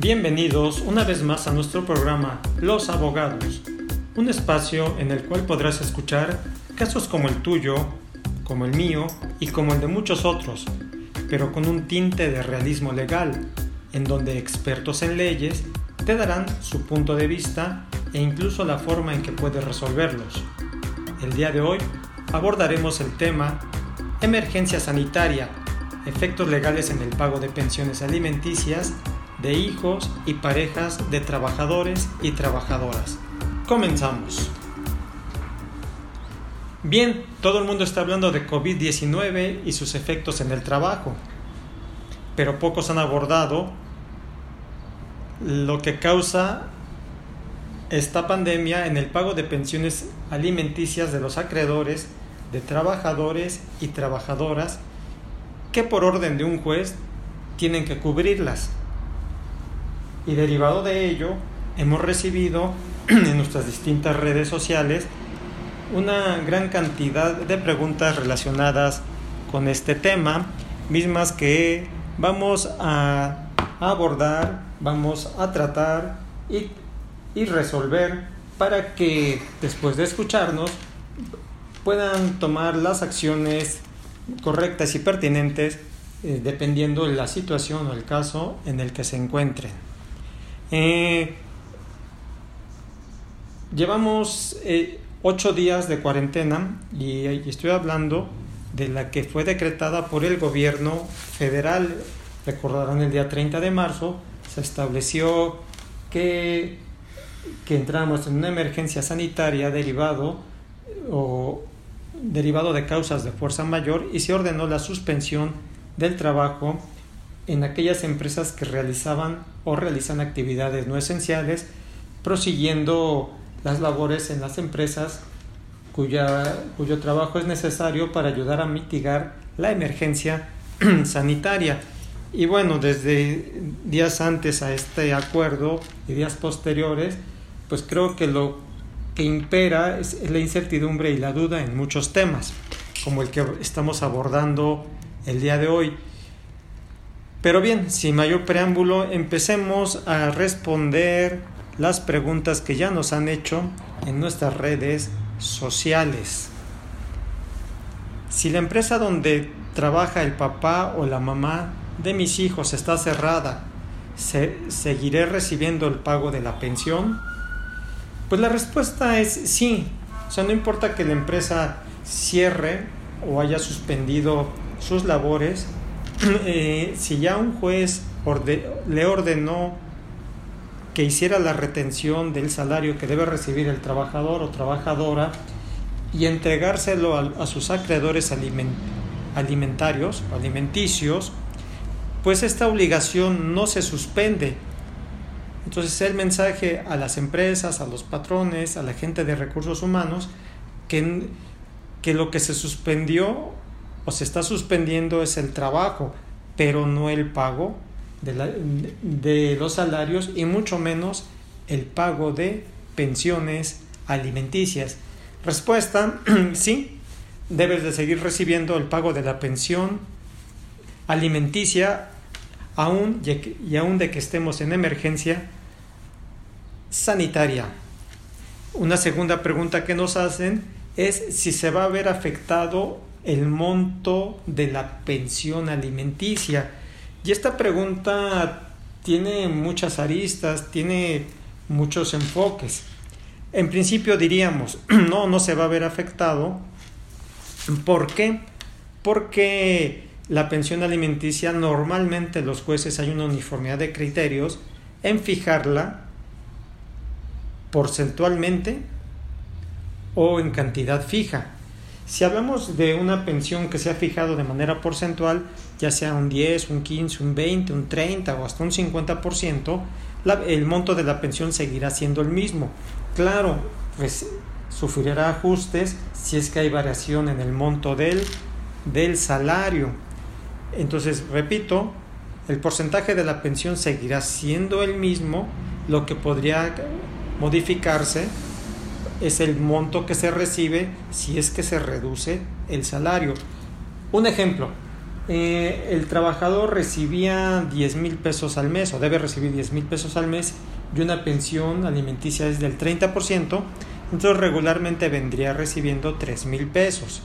Bienvenidos una vez más a nuestro programa Los Abogados, un espacio en el cual podrás escuchar casos como el tuyo, como el mío y como el de muchos otros, pero con un tinte de realismo legal, en donde expertos en leyes te darán su punto de vista e incluso la forma en que puedes resolverlos. El día de hoy abordaremos el tema Emergencia sanitaria, efectos legales en el pago de pensiones alimenticias de hijos y parejas de trabajadores y trabajadoras. Comenzamos. Bien, todo el mundo está hablando de COVID-19 y sus efectos en el trabajo, pero pocos han abordado lo que causa esta pandemia en el pago de pensiones alimenticias de los acreedores de trabajadores y trabajadoras que por orden de un juez tienen que cubrirlas y derivado de ello hemos recibido en nuestras distintas redes sociales una gran cantidad de preguntas relacionadas con este tema, mismas que vamos a abordar, vamos a tratar y, y resolver para que después de escucharnos puedan tomar las acciones correctas y pertinentes eh, dependiendo de la situación o el caso en el que se encuentren. Eh, llevamos eh, ocho días de cuarentena y, estoy hablando de la que fue decretada por el gobierno federal. Recordarán el día 30 de marzo se estableció que, que entramos en una emergencia sanitaria derivado o derivado de causas de fuerza mayor y se ordenó la suspensión del trabajo en aquellas empresas que realizaban o realizan actividades no esenciales, prosiguiendo las labores en las empresas cuya, cuyo trabajo es necesario para ayudar a mitigar la emergencia sanitaria. Y bueno, desde días antes a este acuerdo y días posteriores, pues creo que lo que impera es la incertidumbre y la duda en muchos temas, como el que estamos abordando el día de hoy. Pero bien, sin mayor preámbulo, empecemos a responder las preguntas que ya nos han hecho en nuestras redes sociales. Si la empresa donde trabaja el papá o la mamá de mis hijos está cerrada, ¿seguiré recibiendo el pago de la pensión? Pues la respuesta es sí. O sea, no importa que la empresa cierre o haya suspendido sus labores, Eh, si ya un juez le ordenó que hiciera la retención del salario que debe recibir el trabajador o trabajadora y entregárselo a, sus acreedores alimentarios o alimenticios, pues esta obligación no se suspende. Entonces el mensaje a las empresas, a los patrones, a la gente de recursos humanos, que, que lo que se suspendió se está suspendiendo es el trabajo, pero no el pago de, los salarios y mucho menos el pago de pensiones alimenticias. Respuesta, sí, debes de seguir recibiendo el pago de la pensión alimenticia aún y aún de que estemos en emergencia sanitaria. Una segunda pregunta que nos hacen es si se va a ver afectado el monto de la pensión alimenticia. Y esta pregunta tiene muchas aristas, tiene muchos enfoques. En principio diríamos, no, no se va a ver afectado. ¿Por qué? Porque la pensión alimenticia normalmente los jueces hay una uniformidad de criterios en fijarla porcentualmente o en cantidad fija. Si hablamos de una pensión que se ha fijado de manera porcentual, ya sea un 10, un 15, un 20, un 30 o hasta un 50%, el monto de la pensión seguirá siendo el mismo. Claro, pues sufrirá ajustes si es que hay variación en el monto del, del salario. Entonces, repito, el porcentaje de la pensión seguirá siendo el mismo, lo que podría modificarse es el monto que se recibe si es que se reduce el salario. Un ejemplo, eh, el trabajador recibía 10 mil pesos al mes o debe recibir 10 mil pesos al mes y una pensión alimenticia es del 30%, entonces regularmente vendría recibiendo 3 mil pesos.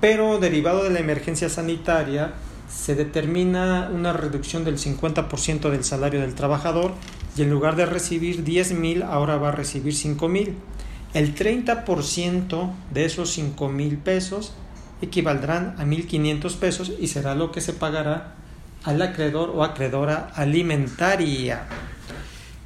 Pero derivado de la emergencia sanitaria, se determina una reducción del 50% del salario del trabajador y en lugar de recibir 10 mil, ahora va a recibir 5 mil. El 30% de esos 5 mil pesos equivaldrán a 1.500 pesos y será lo que se pagará al acreedor o acreedora alimentaria.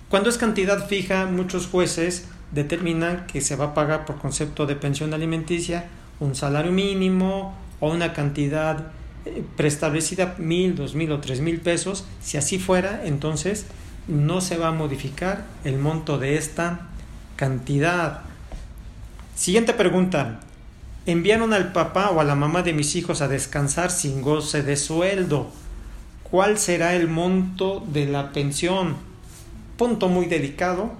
Cuando es cantidad fija, muchos jueces determinan que se va a pagar por concepto de pensión alimenticia un salario mínimo o una cantidad eh, preestablecida mil, dos mil o tres mil pesos. Si así fuera, entonces no se va a modificar el monto de esta cantidad. Siguiente pregunta. Enviaron al papá o a la mamá de mis hijos a descansar sin goce de sueldo. ¿Cuál será el monto de la pensión? punto muy delicado.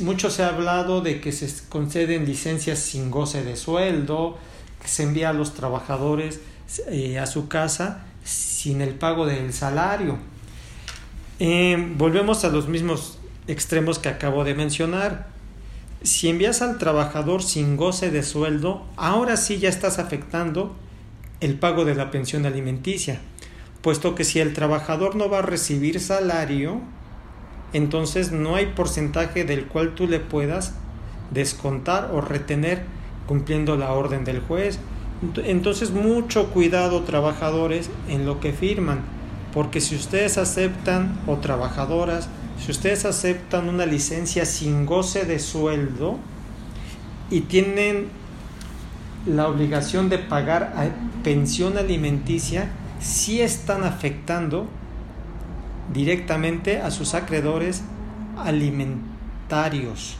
Mucho se ha hablado de que se conceden licencias sin goce de sueldo, que se envía a los trabajadores eh, a su casa sin el pago del salario. Eh, volvemos a los mismos extremos que acabo de mencionar. Si envías al trabajador sin goce de sueldo, ahora sí ya estás afectando el pago de la pensión alimenticia, puesto que si el trabajador no va a recibir salario, entonces no hay porcentaje del cual tú le puedas descontar o retener cumpliendo la orden del juez. Entonces mucho cuidado trabajadores en lo que firman, porque si ustedes aceptan o trabajadoras, si ustedes aceptan una licencia sin goce de sueldo y tienen la obligación de pagar pensión alimenticia, sí están afectando directamente a sus acreedores alimentarios.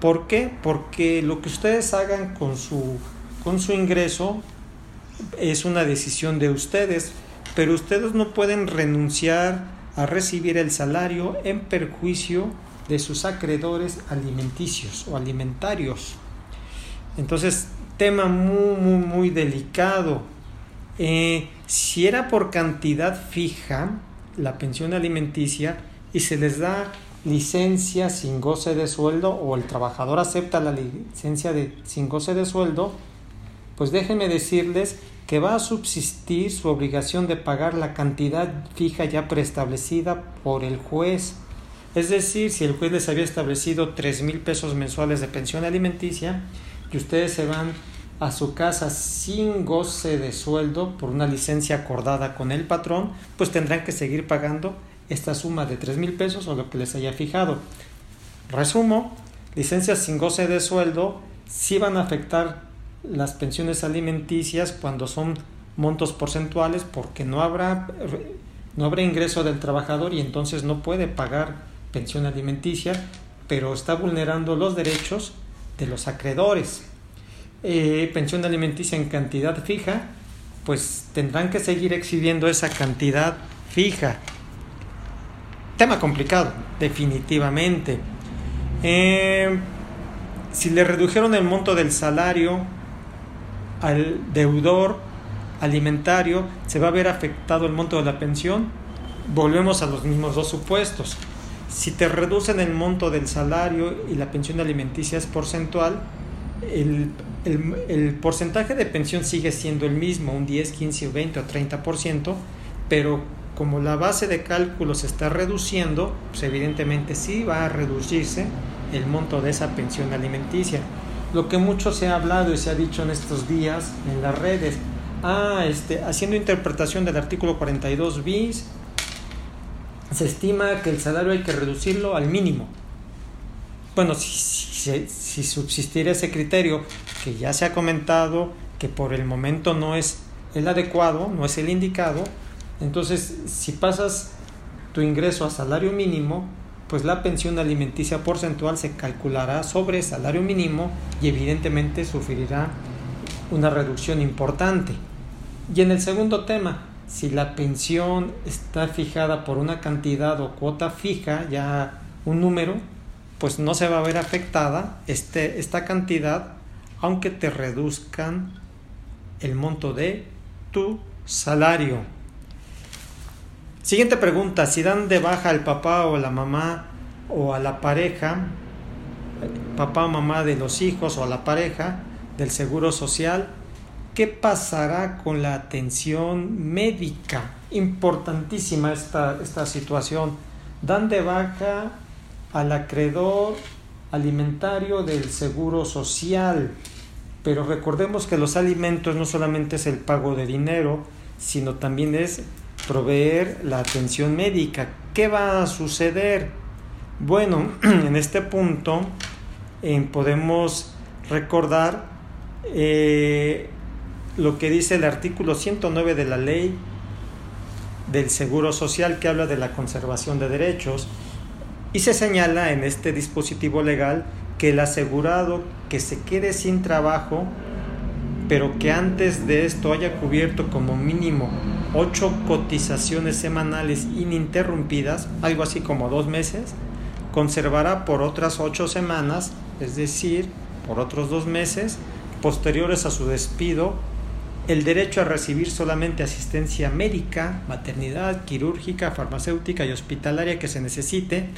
¿Por qué? Porque lo que ustedes hagan con su, con su ingreso es una decisión de ustedes, pero ustedes no pueden renunciar a recibir el salario en perjuicio de sus acreedores alimenticios o alimentarios. Entonces, tema muy, muy, muy delicado. Eh, si era por cantidad fija, la pensión alimenticia y se les da licencia sin goce de sueldo o el trabajador acepta la licencia de, sin goce de sueldo, pues déjenme decirles que va a subsistir su obligación de pagar la cantidad fija ya preestablecida por el juez. Es decir, si el juez les había establecido tres mil pesos mensuales de pensión alimenticia y ustedes se van a su casa sin goce de sueldo por una licencia acordada con el patrón, pues tendrán que seguir pagando esta suma de tres mil pesos o lo que les haya fijado. Resumo, licencias sin goce de sueldo sí van a afectar las pensiones alimenticias cuando son montos porcentuales porque no habrá, no ingreso del trabajador y entonces no puede pagar pensión alimenticia, pero está vulnerando los derechos de los acreedores. Eh, pensión alimenticia en cantidad fija, pues tendrán que seguir exhibiendo esa cantidad fija. Tema complicado, definitivamente. Eh, si le redujeron el monto del salario al deudor alimentario, se va a ver afectado el monto de la pensión. Volvemos a los mismos dos supuestos. Si te reducen el monto del salario y la pensión alimenticia es porcentual, el, el, porcentaje de pensión sigue siendo el mismo, un 10, 15, 20 o 30%, pero como la base de cálculo se está reduciendo, pues evidentemente sí va a reducirse el monto de esa pensión alimenticia. Lo que mucho se ha hablado y se ha dicho en estos días en las redes, ah, este, haciendo interpretación del artículo 42 bis, se estima que el salario hay que reducirlo al mínimo. Bueno, si, si, subsistiera ese criterio que ya se ha comentado que por el momento no es el adecuado, no es el indicado, entonces si pasas tu ingreso a salario mínimo, pues la pensión alimenticia porcentual se calculará sobre salario mínimo y evidentemente sufrirá una reducción importante. Y en el segundo tema, si la pensión está fijada por una cantidad o cuota fija, ya un número, pues no se va a ver afectada este, esta cantidad aunque te reduzcan el monto de tu salario. Siguiente pregunta, si dan de baja al papá o la mamá o a la pareja, papá o mamá de los hijos o a la pareja del seguro social, ¿qué pasará con la atención médica? Importantísima esta, esta situación. Dan de baja al acreedor alimentario del seguro social. Pero recordemos que los alimentos no solamente es el pago de dinero, sino también es proveer la atención médica. ¿Qué va a suceder? Bueno, en este punto eh, podemos recordar eh, lo que dice el artículo 109 de la ley del Seguro Social que habla de la conservación de derechos y se señala en este dispositivo legal que el asegurado que se quede sin trabajo, pero que antes de esto haya cubierto como mínimo ocho cotizaciones semanales ininterrumpidas, algo así como dos meses, conservará por otras ocho semanas, es decir, por otros dos meses, posteriores a su despido, el derecho a recibir solamente asistencia médica, maternidad, quirúrgica, farmacéutica y hospitalaria que se necesite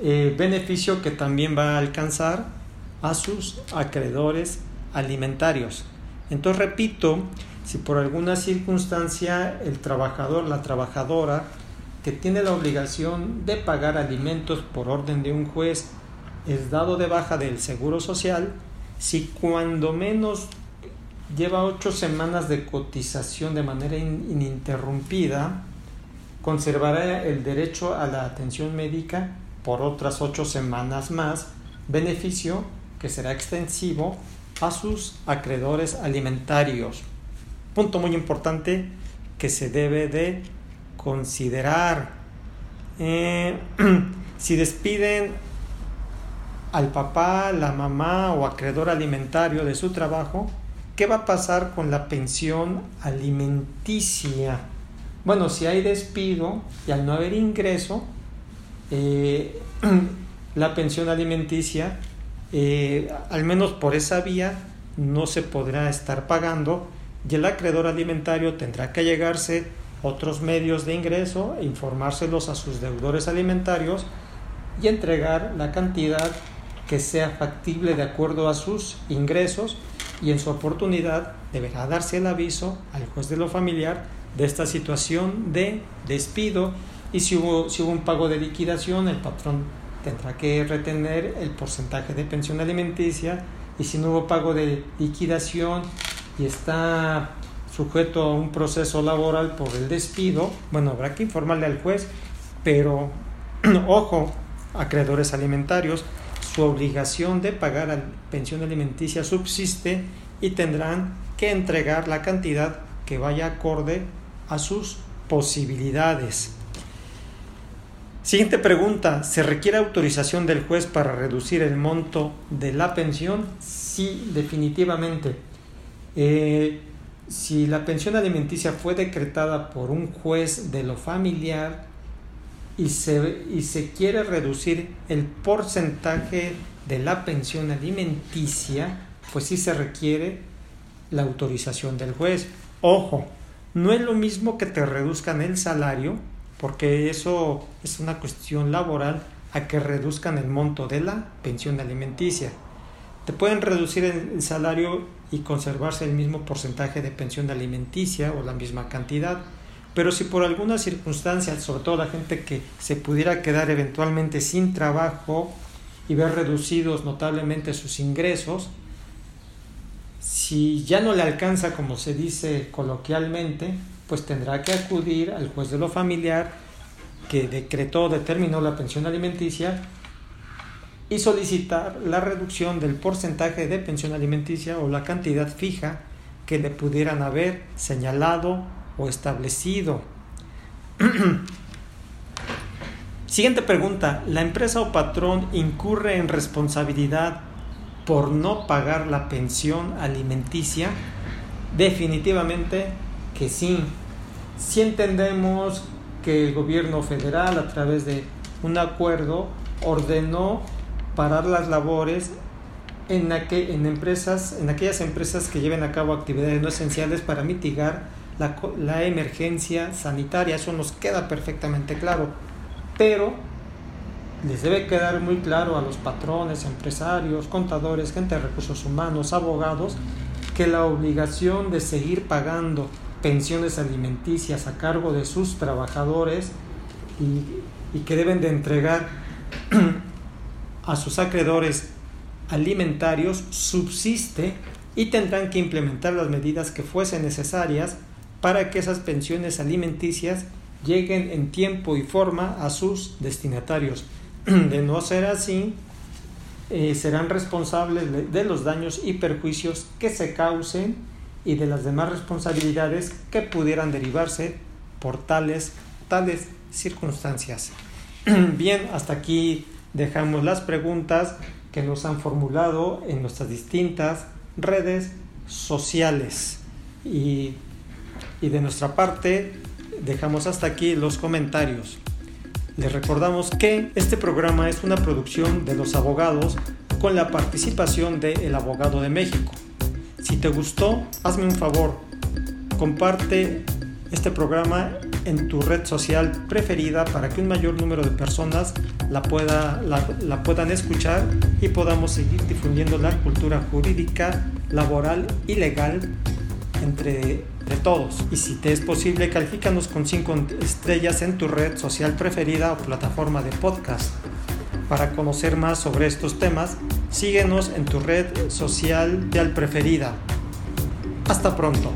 eh, beneficio que también va a alcanzar a sus acreedores alimentarios. Entonces, repito, si por alguna circunstancia el trabajador, la trabajadora, que tiene la obligación de pagar alimentos por orden de un juez, es dado de baja del Seguro Social, si cuando menos lleva ocho semanas de cotización de manera ininterrumpida, conservará el derecho a la atención médica por otras ocho semanas más, beneficio que será extensivo a sus acreedores alimentarios. Punto muy importante que se debe de considerar. Eh, si despiden al papá, la mamá o acreedor alimentario de su trabajo, ¿qué va a pasar con la pensión alimenticia? Bueno, si hay despido y al no haber ingreso, eh, la pensión alimenticia, eh, al menos por esa vía, no se podrá estar pagando y el acreedor alimentario tendrá que llegarse otros medios de ingreso informárselos a sus deudores alimentarios y entregar la cantidad que sea factible de acuerdo a sus ingresos y en su oportunidad deberá darse el aviso al juez de lo familiar de esta situación de despido y si hubo, si hubo un pago de liquidación, el patrón tendrá que retener el porcentaje de pensión alimenticia y si no hubo pago de liquidación y está sujeto a un proceso laboral por el despido, bueno, habrá que informarle al juez, pero ojo, acreedores alimentarios, su obligación de pagar la pensión alimenticia subsiste y tendrán que entregar la cantidad que vaya acorde a sus posibilidades. Siguiente pregunta, ¿se requiere autorización del juez para reducir el monto de la pensión? Sí, definitivamente. Eh, si la pensión alimenticia fue decretada por un juez de lo familiar y se, y se quiere reducir el porcentaje de la pensión alimenticia, pues sí se requiere la autorización del juez. Ojo, no es lo mismo que te reduzcan el salario porque eso es una cuestión laboral a que reduzcan el monto de la pensión alimenticia. Te pueden reducir el salario y conservarse el mismo porcentaje de pensión alimenticia o la misma cantidad, pero si por alguna circunstancia, sobre todo la gente que se pudiera quedar eventualmente sin trabajo y ver reducidos notablemente sus ingresos, si ya no le alcanza, como se dice coloquialmente, pues tendrá que acudir al juez de lo familiar que decretó, determinó la pensión alimenticia y solicitar la reducción del porcentaje de pensión alimenticia o la cantidad fija que le pudieran haber señalado o establecido. Siguiente pregunta. ¿La empresa o patrón incurre en responsabilidad por no pagar la pensión alimenticia? Definitivamente que sí. Si entendemos que el gobierno federal a través de un acuerdo ordenó parar las labores en, en, empresas, en aquellas empresas que lleven a cabo actividades no esenciales para mitigar la, la emergencia sanitaria, eso nos queda perfectamente claro, pero les debe quedar muy claro a los patrones, empresarios, contadores, gente de recursos humanos, abogados, que la obligación de seguir pagando pensiones alimenticias a cargo de sus trabajadores y, y que deben de entregar a sus acreedores alimentarios subsiste y tendrán que implementar las medidas que fuesen necesarias para que esas pensiones alimenticias lleguen en tiempo y forma a sus destinatarios. De no ser así, eh, serán responsables de los daños y perjuicios que se causen y de las demás responsabilidades que pudieran derivarse por tales, tales circunstancias. Bien, hasta aquí dejamos las preguntas que nos han formulado en nuestras distintas redes sociales. Y, y de nuestra parte, dejamos hasta aquí los comentarios. Les recordamos que este programa es una producción de los abogados con la participación de El Abogado de México. Si te gustó, hazme un favor, comparte este programa en tu red social preferida para que un mayor número de personas la, pueda, la, puedan escuchar y podamos seguir difundiendo la cultura jurídica, laboral y legal entre, todos. Y si te es posible, califícanos con 5 estrellas en tu red social preferida o plataforma de podcast. Para conocer más sobre estos temas, síguenos en tu red social preferida. Hasta pronto.